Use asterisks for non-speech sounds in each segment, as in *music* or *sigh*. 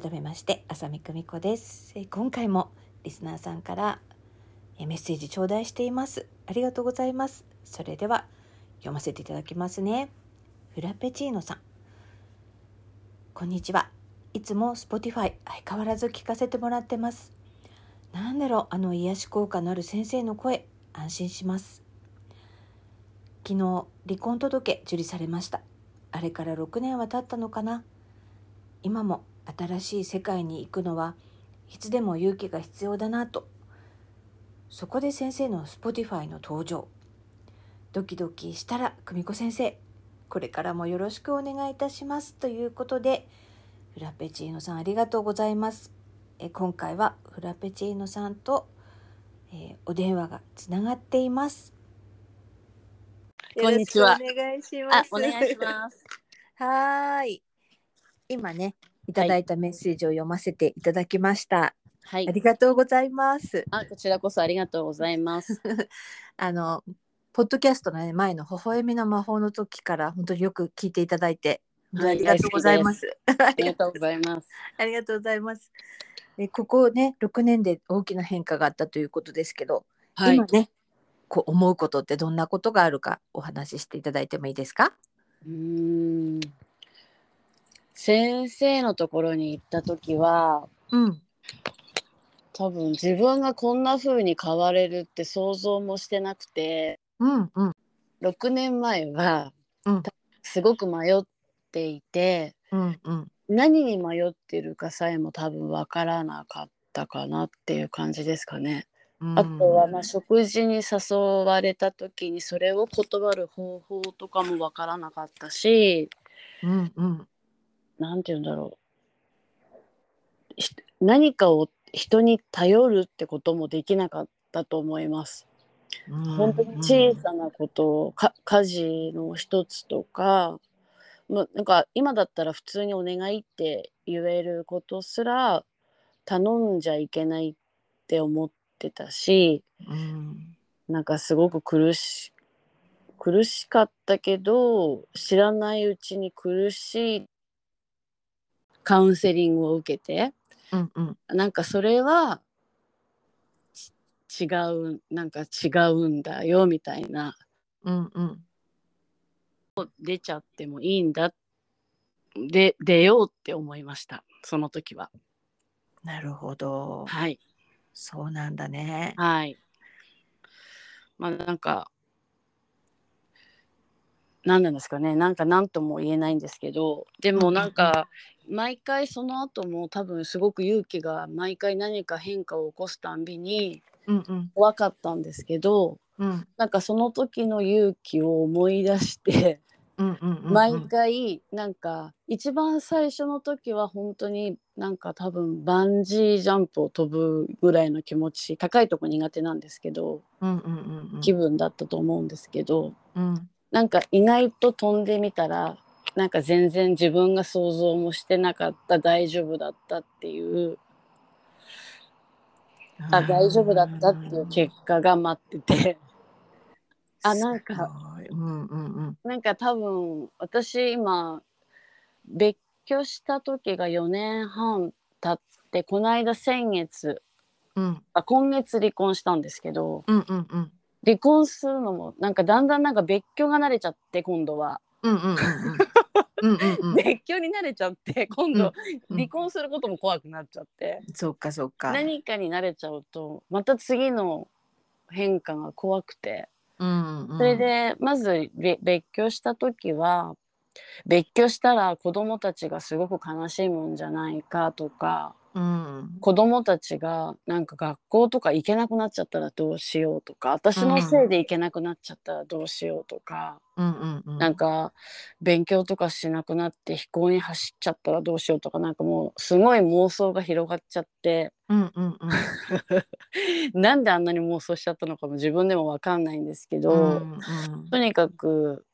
改めまして浅見久美子です。今回もリスナーさんからメッセージ頂戴しています。ありがとうございます。それでは読ませていただきますね。フラペチーノさん。こんにちは。いつも Spotify 相変わらず聞かせてもらってます。なんだろうあの癒し効果のある先生の声。安心します。昨日離婚届受理されました。あれから6年は経ったのかな。今も新しい世界に行くのはいつでも勇気が必要だなと。そこで先生の Spotify の登場。ドキドキしたら久美子先生これからもよろしくお願いいたしますということでフラペチーノさんありがとうございます。え今回はフラペチーノさんと、えー、お電話がつながっています。こんにちは。お願いします。お願いします。*laughs* はーい。今ねいただいたメッセージを読ませていただきました。はいありがとうございます。あこちらこそありがとうございます *laughs* あの、ポッドキャストの、ね、前の微笑みの魔法の時から本当によく聞いていただいて、ありがとうございます。あありがとうございますありがとうございます。*laughs* でここね、6年で大きな変化があったということですけど、はい今ね、こう思うことってどんなことがあるかお話ししていただいてもいいですか？うーん先生のところに行った時はうん。多分自分がこんな風に変われるって想像もしてなくてうんうん6年前は、うんすごく迷っていてうんうん何に迷ってるかさえも多分わからなかったかなっていう感じですかね。うん。あとはまあ食事に誘われた時にそれを断る方法とかもわからなかったしうんうん何て言うんだろうひ何かを人に頼るってこともできなかったと思います。うん。本当に小さなことをか家事の一つとかもうなんか今だったら普通にお願いって言えることすら頼んじゃいけないって思ってたしうんなんかすごく苦し苦しかったけど知らないうちに苦しいカウンセリングを受けてうんうん。なんかそれはち違うなんか違うんだよみたいな。うんうん。出ちゃってもいいんだ。で出ようって思いました。その時は。なるほど。はい。そうなんだね。はい。まあなんか何なんですかね。なんか何とも言えないんですけどでもなんか毎回その後も多分すごく勇気が毎回何か変化を起こすたんびにうんうん怖かったんですけどうんなんかその時の勇気を思い出してうんうんうん。毎回なんか一番最初の時は本当になんか多分バンジージャンプを飛ぶぐらいの気持ち高いとこ苦手なんですけどうんうんうんうん。気分だったと思うんですけどうんなんか意外と飛んでみたらなんか全然自分が想像もしてなかった大丈夫だったっていう。あ大丈夫だったっていう結果が待ってて。あなんかうんうんうん。なんか多分私今別居した時が4年半経ってこの間先月うん。あ今月離婚したんですけどうんうんうん。離婚するのもなんかだんだんなんか別居が慣れちゃって今度は、うんうんうんうんうんうん別居に慣れちゃって今度うん。離婚することも怖くなっちゃって、そっかそっか。何かに慣れちゃうとまた次の変化が怖くて。うんうん。それでまずべ別居した時は別居したら子供たちがすごく悲しいもんじゃないかとかうん。子供たちがなんか学校とか行けなくなっちゃったらどうしようとか私のせいで行けなくなっちゃったらどうしようとか、うんうんうん。なんか勉強とかしなくなって飛行に走っちゃったらどうしようとかなんかもうすごい妄想が広がっちゃって。うんうんうん。*laughs* なんであんなに妄想しちゃったのかも自分でも分かんないんですけど、うん。とにかく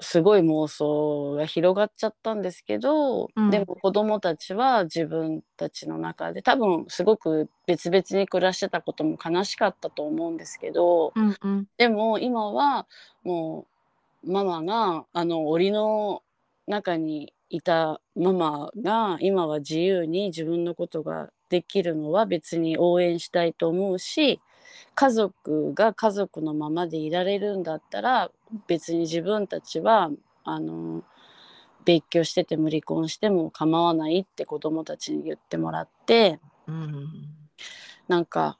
すごい妄想が広がっちゃったんですけど、うん。でも子供たちは自分たちの中で多分すごく別々に暮らしてたことも悲しかったと思うんですけどうんうん。でも今はもうママがあの檻の中にいたママが今は自由に自分のことができるのは別に応援したいと思うし家族が家族のままでいられるんだったら別に自分たちはあの別居してても離婚しても構わないって子供たちに言ってもらってうん。なんか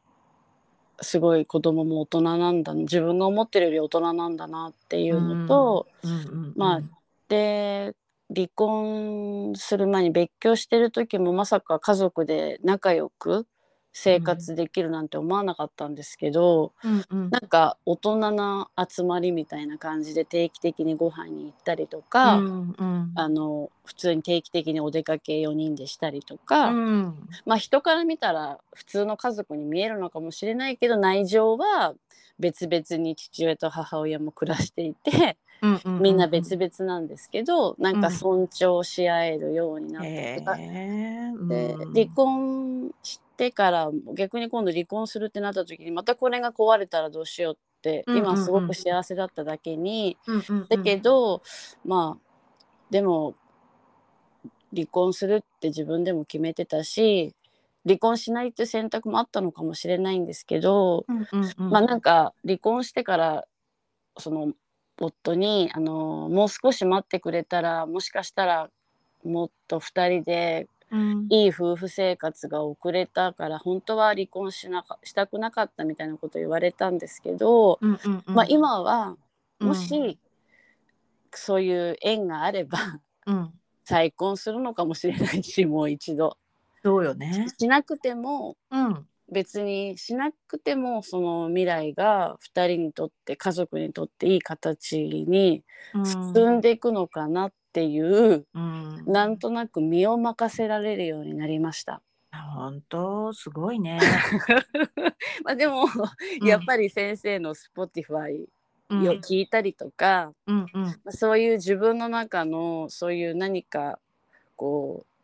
すごい子供も大人なんだ自分が思ってるより大人なんだなっていうのと、うんうん。まあで離婚する前に別居してる時もまさか家族で仲良く生活できるなんて思わなかったんですけど、うんうん。なんか大人な集まりみたいな感じで定期的にご飯に行ったりとか、うんうん。あの普通に定期的にお出かけ4人でしたりとか、うん。まあ人から見たら普通の家族に見えるのかもしれないけど内情は別々に父親と母親も暮らしていてうんうんみんな別々なんですけどなんか尊重し合えるようになってとか、うん。離婚してから逆に今度離婚するってなった時にまたこれが壊れたらどうしようって、今すごく幸せだっただけに。うんうんうん。だけど、まあでも離婚するって自分でも決めてたし離婚しないって選択もあったのかもしれないんですけど、うんうんうん。まあなんか離婚してからその夫にあのもう少し待ってくれたらもしかしたらもっと2人でうん。いい夫婦生活が送れたから本当は離婚しなかしたくなかったみたいなこと言われたんですけど、うんうんうん。まあ今はうん。もし、そういう縁があればうん。再婚するのかもしれないしもう一度。そうよね。しなくてもうん別にしなくてもその未来が2人にとって家族にとっていい形に進んでいくのかなっていう、うん。なんとなく身を任せられるようになりました。本当？すごいね。*laughs* まあでも、やっぱり先生の Spotify りを聞いたりとか、うんうん。まあそういう自分の中のそういう何かこう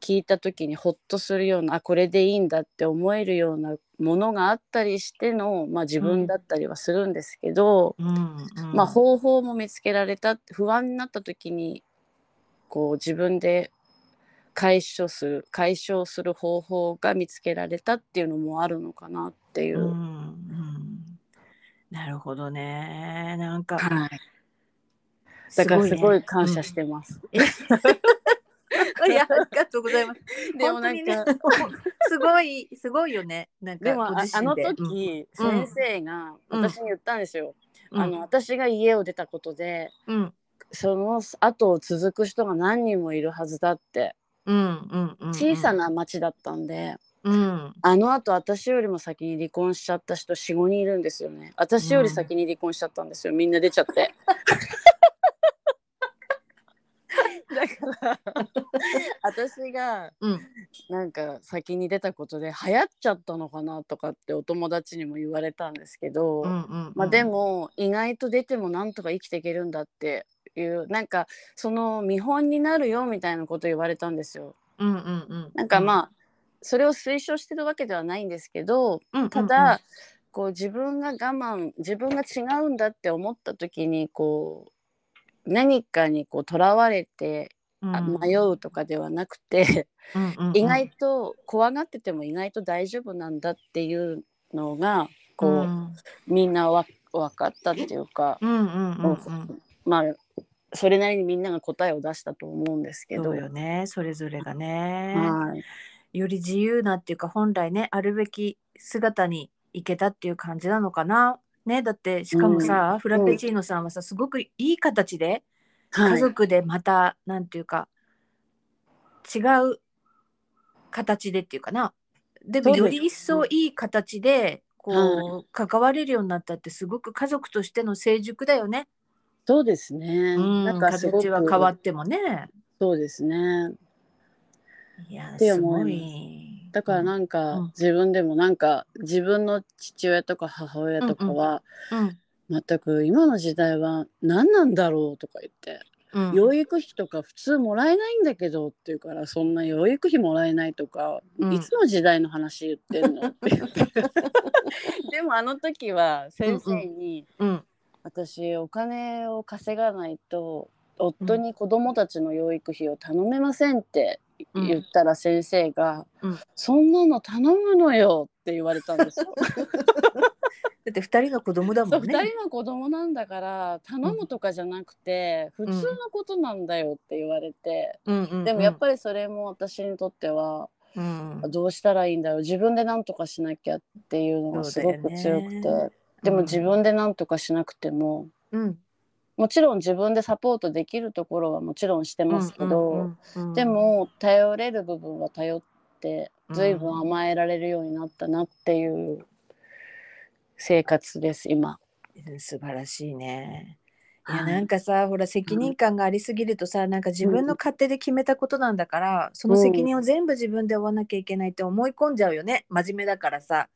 聞いた時にホッとするようなあこれでいいんだって思えるようなものがあったりしての、まあ、自分だったりはするんですけど、うんうん。まあ、方法も見つけられた不安になった時にこう自分で解消する解消する方法が見つけられたっていうのもあるのかなっていう。う。んうん。なるほどね。なんかはい。だからすごいね感謝してます。*laughs* いやありがとうございます。*laughs* でもなんか、ね。*laughs* すごいすごいよね。なんかでもあので。時、うん。先生がうん。私に言ったんですよ。うん。あの私が家を出たことでうん。その後を続く人が何人もいるはずだって。小さな町だったんで、うん。あの後私よりも先に離婚しちゃった人45人いるんですよね。私より先に離婚しちゃったんですよ。みんな出ちゃって。*laughs* だから。*laughs* 私がうん。なんか先に出たことで流行っちゃったのかなとかってお友達にも言われたんですけど、うんうんまあ、でも意外と出てもなんとか生きていけるんだっていうなんかその見本になるよみたいなこと言われたんですよ。うんうんうん。なんかまあそれを推奨してるわけではないんですけどあただ、こう自分が我慢自分が違うんだって思った時にこう何かにこうとらわれてあ迷うとかではなくて、意外と怖がってても意外と大丈夫なんだっていうのがこう、みんなわ分かったっていうか、うんうんうんうん。まあそれなりにみんなが答えを出したと思うんですけど。そうよね。それぞれがね、はい。より自由なっていうか本来ねあるべき姿に行けたっていう感じなのかな。ね、だってしかもさ、フラペチーノさんはさすごくいい形ではい家族でまた、なんていうか違う形でっていうかなでもより一層いい形でこう、は関われるようになったってすごく家族としての成熟だよね。そうですね。うん、なんか形は変わってもね。そうですね。いやすごい。だからうん。なんか、うん。自分でもなんか自分の父親とか母親とかは、うん。全く今の時代は何なんだろうとか言って、うん。養育費とか普通もらえないんだけどって言うからそんな養育費もらえないとか、うん。いつの時代の話言ってんの？*laughs* って。言ってでもあの時は先生に、うん。私お金を稼がないと夫に子供たちの養育費を頼めませんってうん言ったら先生が、うんそんなの頼むのよって言われたんですよ。*laughs* だって二人の子供だもんね。2人の子供なんだから頼むとかじゃなくて、普通のことなんだよって言われて、うんうんうん。でもやっぱりそれも私にとっては、うん。どうしたらいいんだろう。自分で何とかしなきゃっていうのがすごく強くて、ね。でも自分で何とかしなくても、うんもちろん自分でサポートできるところはもちろんしてますけど、うんうんうんでも頼れる部分は頼ってうん随分甘えられるようになったなっていう生活です今。うん素晴らしいね。いはい。やなんかさほら責任感がありすぎるとさなんか自分の勝手で決めたことなんだから、その責任を全部自分で負わなきゃいけないって思い込んじゃうよね。真面目だからさ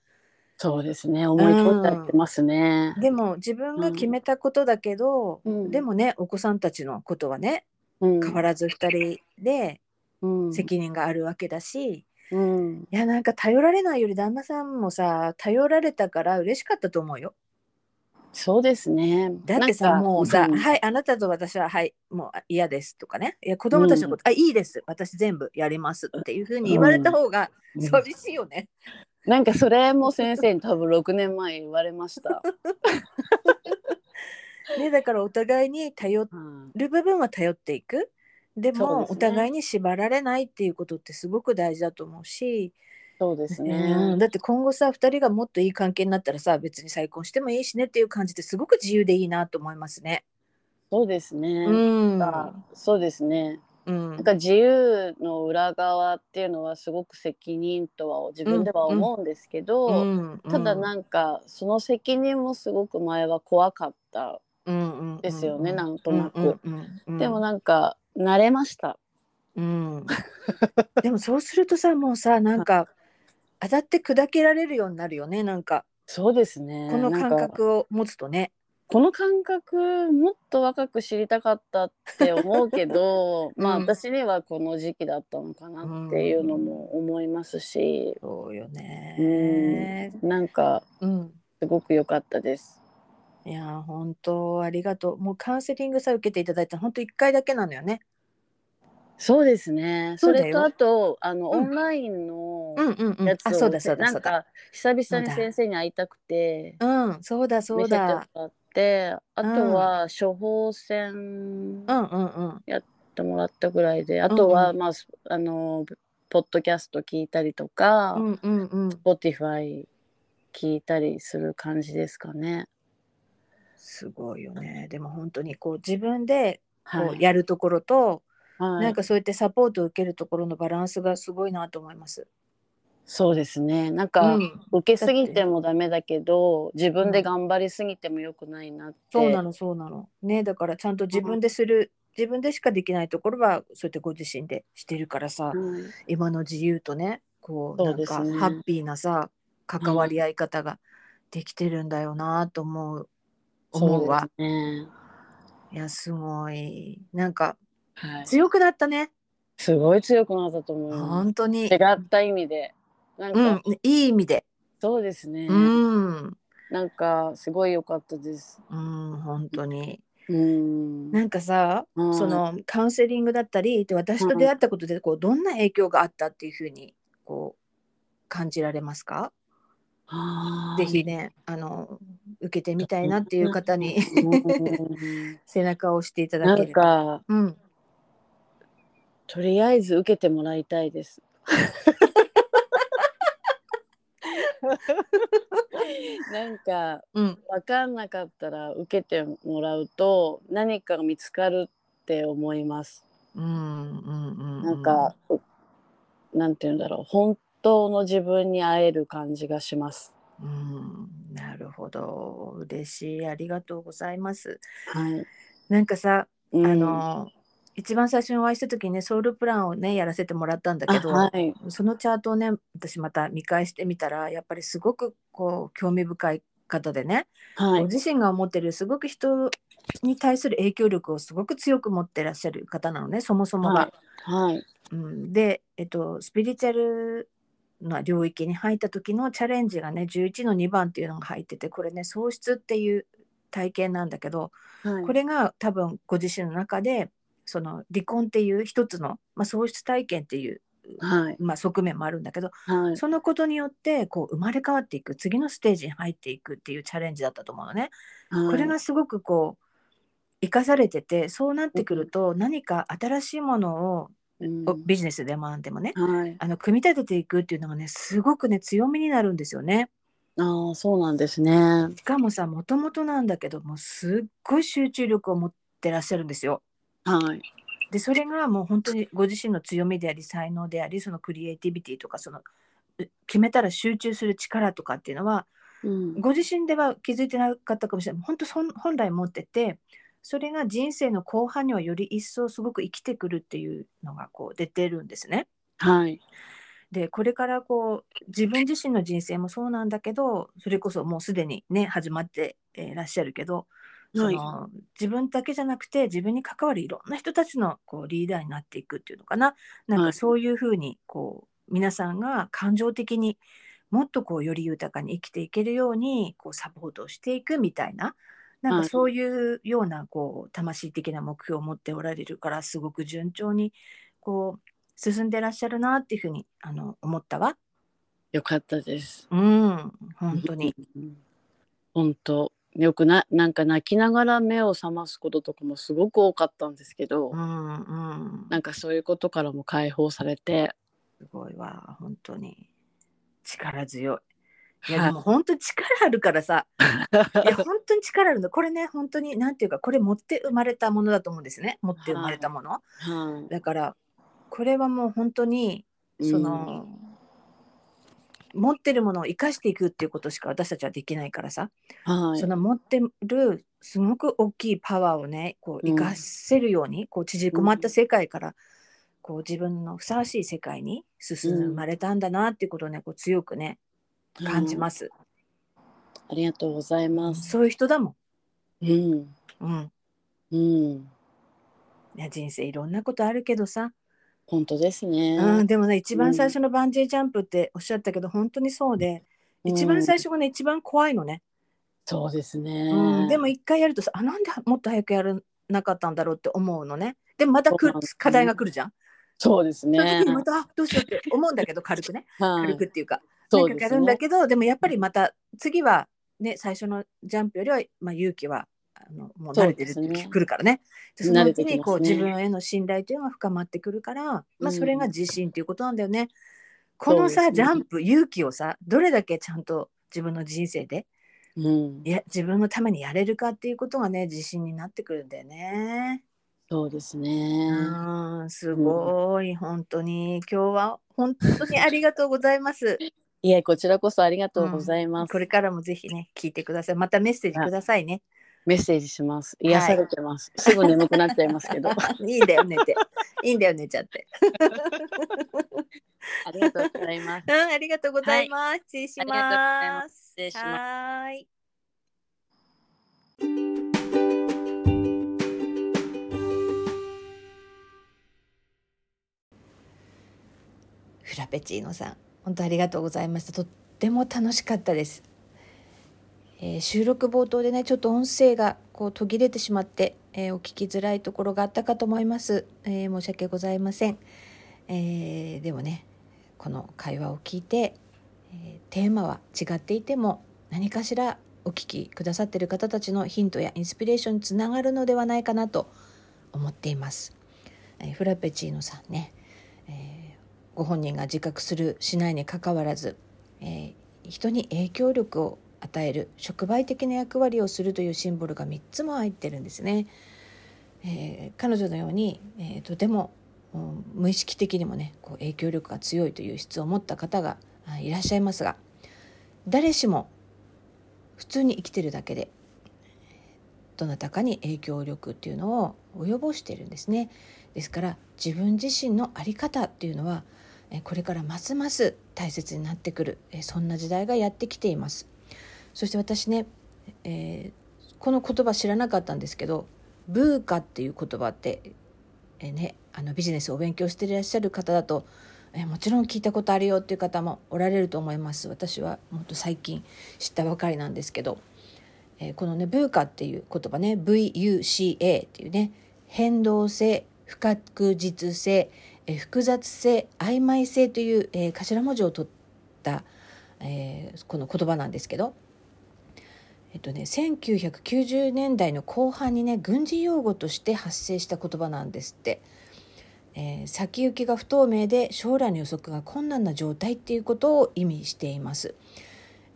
そうですね。思い込んじゃってますね。でも自分が決めたことだけど、うん。でもねお子さんたちのことはねうん。変わらず2人でうん。責任があるわけだし、うん。いやなんか頼られないより旦那さんもさ頼られたから嬉しかったと思うよ。そうですね。だってさもうさ「ん。はいあなたと私ははいもうあ嫌です」とかね「いや子供たちのこと、あいいです。私全部やります」っていうふうに言われた方がうん。寂しいよね。なんかそれも先生に多分6年前言われました。*laughs* ねだからお互いに頼うんる部分は頼っていく。でもそうですねお互いに縛られないっていうことってすごく大事だと思うし、そうですうんね。だって今後さ2人がもっといい関係になったらさ別に再婚してもいいしねっていう感じですごく自由でいいなと思いますね。そうですね。うんあそうですね。うん。なんか自由の裏側っていうのはすごく責任とは自分では思うんですけど、うん。ただなんかその責任もすごく前は怖かったうんですよねなんとなく。うんうんうんでもなんか慣れました。うん、でもそうするとさもうさ *laughs* なんか当たって砕けられるようになるよねなんか。そうですね。この感覚を持つとね。この感覚もっと若く知りたかったって思うけど、*laughs* まあうん私にはこの時期だったのかなっていうのも思いますし、そうよね。なんかうんすごく良かったです。いやー本当ありがとう。もうカウンセリングさえ受けていただいたの本当一回だけなのよね。そうですね。それとあとあの、うんオンラインのうんうんうん。やつを、うだそうだそうだ。なんか久々に先生に会いたくてうんそうだそうだ。てあとうんは処方箋うんうんうん。ってもらったぐらいであとは、うんまあすあのポッドキャスト聞いたりとか、うんうんうん。Spotify 聞いたりする感じですかね。すごいよね。でも本当にこう自分でこはい。うやるところと、はい、なんかそうやってサポートを受けるところのバランスがすごいなと思います。そうですね。なんか、うん受けすぎてもダメだけど自分で頑張りすぎても良くないなって。そうなのそうなの。ねだからちゃんと自分でする、自分でしかできないところはそうやってご自身でしてるからさ、はい今の自由とねこううんですねハッピーなさ関わり合い方ができてるんだよなと思う、思うわ。いやすごいなんかはい。強くなったねすごい強くなったと思います。本当に違った意味で。なんか、うんいい意味でそうですね。うんなんかすごい良かったです。うん本当にうん。なんかさ、うんそのカウンセリングだったりで私と出会ったことでこうどんな影響があったっていうふうにこう感じられますか？ぜひねあの受けてみたいなっていう方にうん *laughs* 背中を押していただなんければ。かうん、とりあえず受けてもらいたいです。*laughs* なんかうん、分かんなかったら受けてもらうと何かが見つかるって思います。うん、うん、うん。なんか、うなんて言うんだろう本当の自分に会える感じがします。うん、なるほど。嬉しい。ありがとうございます。はい。なんかさ、うんあの、一番最初にお会いした時にね、ソウルプランをね、やらせてもらったんだけど、あはい。そのチャートをね、私また見返してみたら、やっぱりすごくこう、興味深い方でね、はい。ご自身が思ってるすごく人に対する影響力をすごく強く持ってらっしゃる方なのね、そもそもが。はい。うん、で、えっと、スピリチュアルな領域に入った時のチャレンジがね11の2番っていうのが入っててこれね喪失っていう体験なんだけどはい。これが多分ご自身の中でその離婚っていう一つの、まあ、喪失体験っていう、はい。まあ、側面もあるんだけどはい。そのことによってこう生まれ変わっていく次のステージに入っていくっていうチャレンジだったと思うのね。はい。これがすごくこう生かされててそうなってくると何か新しいものをうん、おビジネスでもなんでもねはい。あの組み立てていくっていうのがねすごくね強みになるんですよね。ああ、そうなんですね。しかもさもともとなんだけどもうすっごい集中力を持ってらっしゃるんですよ。はい。でそれがもう本当にご自身の強みであり才能でありそのクリエイティビティとかそのう決めたら集中する力とかっていうのはうん。ご自身では気づいてなかったかもしれない本当本来持っててそれが人生の後半にはより一層すごく生きてくるっていうのがこう出てるんですね。はい。でこれからこう自分自身の人生もそうなんだけどそれこそもうすでにね始まってえーらっしゃるけど、そはいの自分だけじゃなくて自分に関わるいろんな人たちのこうリーダーになっていくっていうのかななんはいかそういうふうにこう皆さんが感情的にもっとこうより豊かに生きていけるようにこうサポートをしていくみたいななんはいかそういうようなこう魂的な目標を持っておられるからすごく順調にこう進んでらっしゃるなっていうふうにあの思ったわ。よかったです。うん、本当に。うん。本当。よくな、なんか泣きながら目を覚ますこととかもすごく多かったんですけど、うんうん。なんかそういうことからも解放されて、すごいわ、本当に。力強い。いや、はいでも本当に力あるからさ、いや、*laughs* 本当に力あるの。これね、本当に、なんていうか、これ持って生まれたものだと思うんですね。持って生まれたもの。はい。だから、これはもう本当に、その、持ってるものを生かしていくっていうことしか私たちはできないからさ、はい。その持ってるすごく大きいパワーをねこううん生かせるように、こう縮こまった世界から、こう自分のふさわしい世界に進んでうん。生まれたんだなっていうことをねこう強くね感じます、ありがとうございます。そういう人だもうん。ん、うん、うん。ね人生いろんなことあるけどさ、本当ですね。うん、でもね一番最初のバンジージャンプっておっしゃったけど、本当にそうで一番最初がね、一番怖いのね、そうですね。うん、でも一回やるとさあなんでもっと早くやらなかったんだろうって思うのねでもまたくね課題が来るじゃんそうですそのね時。にまたあどうしようって思うんだけど *laughs* 軽くねはい軽くっていうか、そうですなんかやるんだね。けどでもやっぱりまた次はね最初のジャンプよりは、まあ、勇気はあのもう慣れてるねくるからねでそのうち慣れてきますねにこう、自分への信頼というのが深まってくるから、まあ、うんそれが自信っていうことなんだよね。このさ、ねジャンプ勇気をさどれだけちゃんと自分の人生でうんい。や自分のためにやれるかっていうことがね自信になってくるんだよね。そうですね。うんすごい、本当に今日は本当にありがとうございます。*laughs* いえ、こちらこそありがとうございます。これからもぜひね聞いてください。またメッセージくださいね。メッセージします。癒されてます。すぐ眠くなっちゃいますけど。*laughs* いいんだよ寝て。いいんだよ寝ちゃって。*laughs* ありがとうございます。うんありがとうございます。失礼しま。ます失礼します。フラペチーノさん、本当ありがとうございました。とっても楽しかったです。えー収録冒頭でねちょっと音声がこう途切れてしまって、えーお聞きづらいところがあったかと思います、えー申し訳ございません、えーでもねこの会話を聞いて、えーテーマは違っていても何かしらお聞きくださっている方たちのヒントやインスピレーションにつながるのではないかなと思っています、えーフラペチーノさんね、えーご本人が自覚するしないにかかわらず、えー人に影響力を与える触媒的な役割をするというシンボルが3つも入ってるんですね。えー彼女のように、えーとても無意識的にもねこう影響力が強いという質を持った方がいらっしゃいますが誰しも普通に生きてるだけでどなたかに影響力っていうのを及ぼしているんですね。ですから自分自身の在り方っていうのはこれからますます大切になってくるそんな時代がやってきています。そして私ね、えー、この言葉知らなかったんですけどブーカっていう言葉って、えー、ね、あのビジネスを勉強していらっしゃる方だと、えー、もちろん聞いたことあるよっていう方もおられると思います。私はもっと最近知ったばかりなんですけど、え、このねブーカっていう言葉ね VUCA っていうね変動性不確実性、え複雑性曖昧性という、え頭文字を取った、えこの言葉なんですけどえっとね、1990年代の後半にね軍事用語として発生した言葉なんですって、えー、先行きが不透明で将来の予測が困難な状態っていうことを意味しています、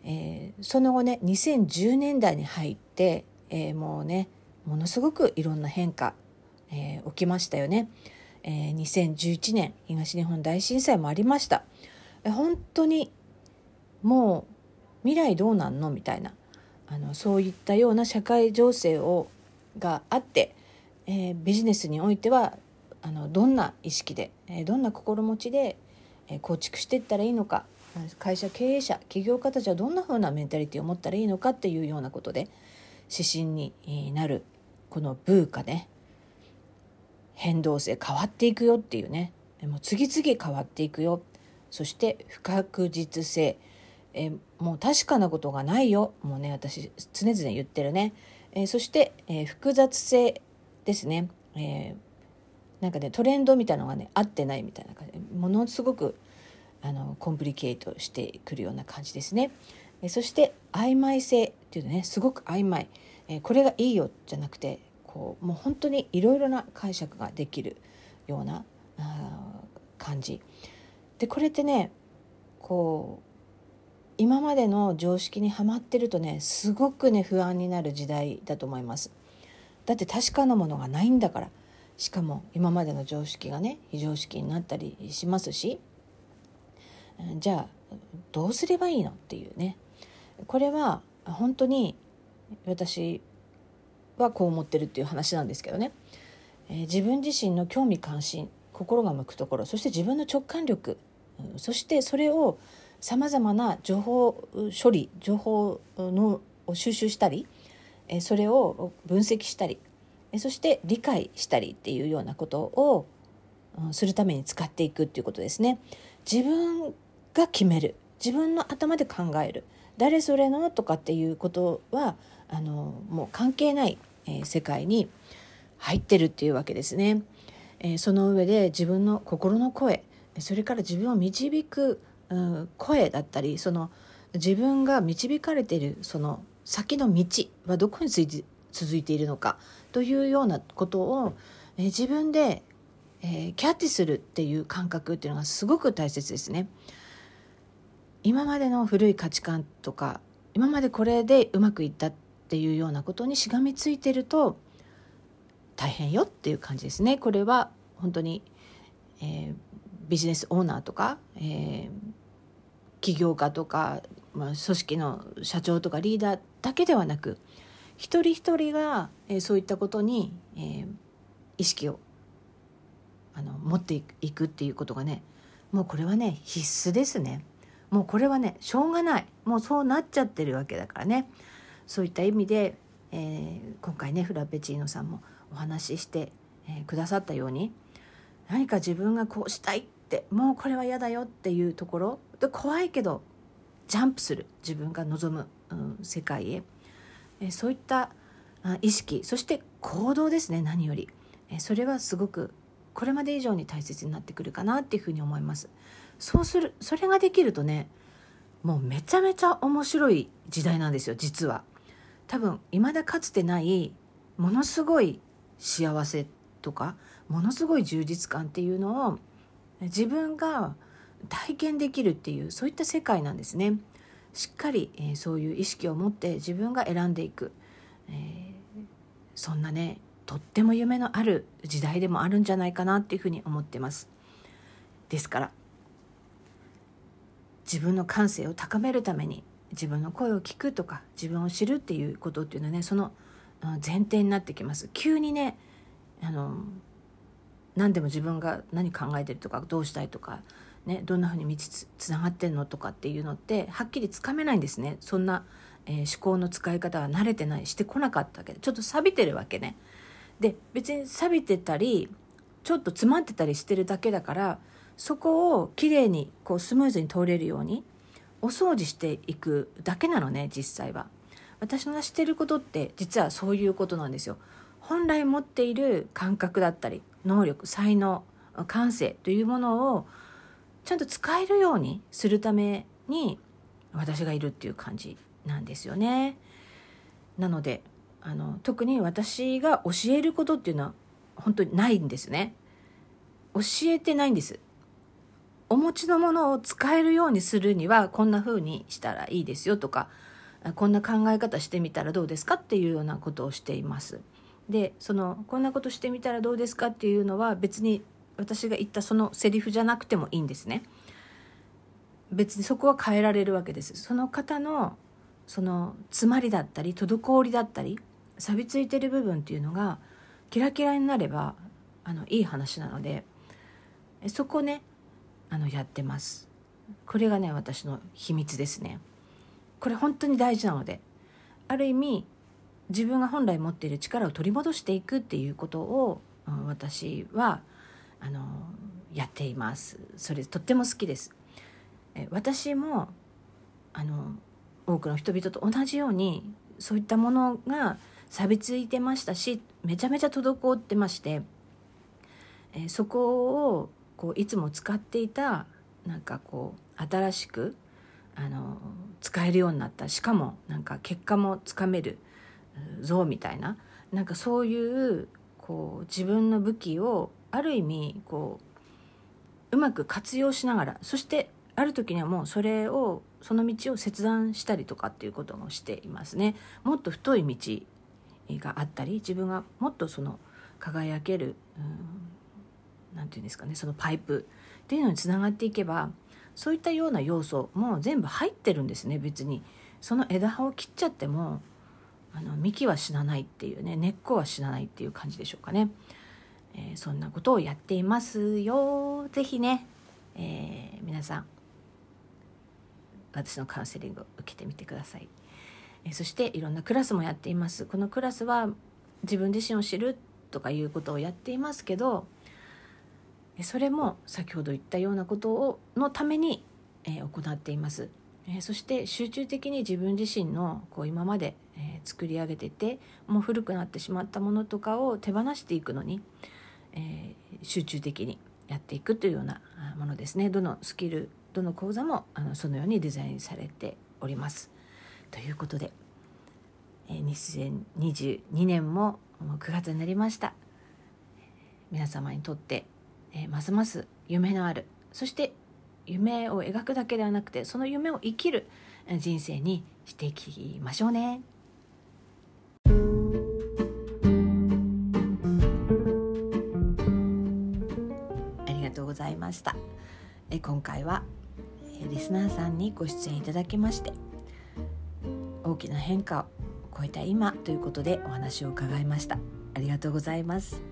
えー、その後ね2010年代に入って、えー、もうねものすごくいろんな変化、え起きましたよね、え2011年東日本大震災もありました、え本当にもう未来どうなんの？みたいな。あのそういったような社会情勢をがあって、えー、ビジネスにおいてはあのどんな意識で、えー、どんな心持ちで、えー、構築していったらいいのか会社経営者起業家たちはどんなふうなメンタリティを持ったらいいのかっていうようなことで指針になるこのブーカね変動性変わっていくよっていうねもう次々変わっていくよ。そして不確実性えもう確かなことがないよ。もうね私常々言ってるね、えー、そして、えー、複雑性ですね、えー、なんかねトレンドみたいなのがね合ってないみたいな感じ。ものすごくあのコンプリケートしてくるような感じですね、えそして曖昧性っていうのねすごく曖昧、えこれがいいよじゃなくてこうもう本当にいろいろな解釈ができるようなあ感じ。でこれってねこう今までの常識にはまってるとねすごくね不安になる時代だと思います。だって確かなものがないんだから。しかも今までの常識がね非常識になったりしますし。じゃあどうすればいいのっていうね。これは本当に私はこう思ってるっていう話なんですけどね、えー、自分自身の興味関心心が向くところそして自分の直感力。そしてそれをさまざまな情報処理情報のを収集したりそれを分析したりそして理解したりっていうようなことをするために使っていくっていうことですね。自分が決める自分の頭で考える誰それのとかっていうことはあのもう関係ない、え、世界に入ってるっていうわけですね。え、その上で自分の心の声それから自分を導くうん、声だったりその自分が導かれているその先の道はどこについて続いているのかというようなことを、え自分で、えー、キャッチするっていう感覚っていうのがすごく大切ですね。今までの古い価値観とか今までこれでうまくいったっていうようなことにしがみついてると大変よっていう感じですね。これは本当に、えー、ビジネスオーナーとか、えー、起業家とか、まあ、組織の社長とかリーダーだけではなく一人一人が、えー、そういったことに、えー、意識をあの持っていくっていうことがねもうこれはね必須ですね。もうこれはねしょうがないもうそうなっちゃってるわけだからねそういった意味で、えー、今回ねフラペチーノさんもお話しして、えー、くださったように何か自分がこうしたいってもうこれは嫌だよっていうところ。で怖いけどジャンプする。自分が望む、うん、世界へ、えそういった意識。そして行動ですね何より、えそれはすごくこれまで以上に大切になってくるかなっていうふうに思います。そうするそれができるとねもうめちゃめちゃ面白い時代なんですよ実は。多分未だかつてないものすごい幸せとかものすごい充実感っていうのを自分が体験できるっていうそういった世界なんですね。しっかり、えー、そういう意識を持って自分が選んでいく、えー、そんなねとっても夢のある時代でもあるんじゃないかなっていうふうに思ってます。ですから自分の感性を高めるために自分の声を聞くとか自分を知るっていうことっていうのはねその前提になってきます。急にねあの何でも自分が何考えてるとかどうしたいとか、ね、どんなふうに道つつながってんのとかっていうのってはっきりつかめないんですねそんな、えー、思考の使い方は慣れてないしてこなかったわけどちょっと錆びてるわけね。で別に錆びてたりちょっと詰まってたりしてるだけだからそこをきれいにこうスムーズに通れるようにお掃除していくだけなのね実際は。私のしてることって実はそういうことなんですよ。本来持っている感覚だったり能力才能感性というものをちゃんと使えるようにするために私がいるっていう感じなんですよね。なのであの特に私が教えることっていうのは本当にないんですね。教えてないんです。お持ちのものを使えるようにするにはこんな風にしたらいいですよとかこんな考え方してみたらどうですかっていうようなことをしています。でそのこんなことしてみたらどうですかっていうのは別に私が言ったそのセリフじゃなくてもいいんですね。別にそこは変えられるわけです。その方のその詰まりだったり滞りだったり錆びついてる部分っていうのがキラキラになればあのいい話なのでそこねあのやってます。これがね私の秘密ですね。これ本当に大事なのである意味自分が本来持っている力を取り戻していくっていうことを、うん、私はあのやっています。それとっても好きです。え私もあの多くの人々と同じようにそういったものが錆びついてましたしめちゃめちゃ滞ってましてえそこをこういつも使っていたなんかこう新しくあの使えるようになった。しかもなんか結果もつかめる。ぞみたいななんかそういうこう自分の武器をある意味こううまく活用しながらそしてある時にはもうそれをその道を切断したりとかっていうこともしていますね。もっと太い道があったり自分がもっとその輝ける何て言うんですかねそのパイプっていうのにつながっていけばそういったような要素も全部入ってるんですね別に。その枝葉を切っちゃってもあの幹は死なないっていうね根っこは死なないっていう感じでしょうかね、えー、そんなことをやっていますよ。是非ね、えー、皆さん私のカウンセリングを受けてみてください、えー、そしていろんなクラスもやっています。このクラスは自分自身を知るとかいうことをやっていますけどそれも先ほど言ったようなことをのために、え行っています。えそして集中的に自分自身のこう今まで、え作り上げててもう古くなってしまったものとかを手放していくのに、え集中的にやっていくというようなものですねどのスキルどの講座もあのそのようにデザインされております。ということで、え2022年ももう9月になりました皆様にとって、えますます夢のあるそして夢を描くだけではなくてその夢を生きる人生にしていきましょうね。ございました。え今回はリスナーさんにご出演いただきまして大きな変化を超えた今ということでお話を伺いました。ありがとうございます。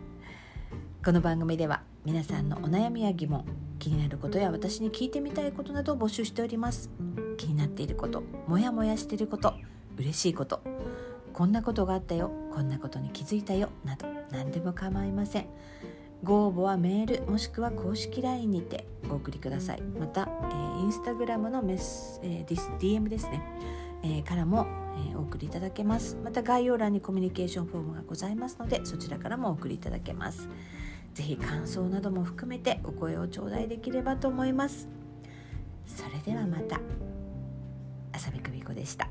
この番組では皆さんのお悩みや疑問気になることや私に聞いてみたいことなどを募集しております。気になっていることモヤモヤしていること嬉しいことこんなことがあったよこんなことに気づいたよなど何でも構いません。ご応募はメールもしくは公式 LINE にてお送りください。また、えー、インスタグラムのメス、えー、ディス DM ですね、えー、からも、えー、お送りいただけます。また概要欄にコミュニケーションフォームがございますのでそちらからもお送りいただけます。是非感想なども含めてお声を頂戴できればと思います。それではまた浅見久美子でした。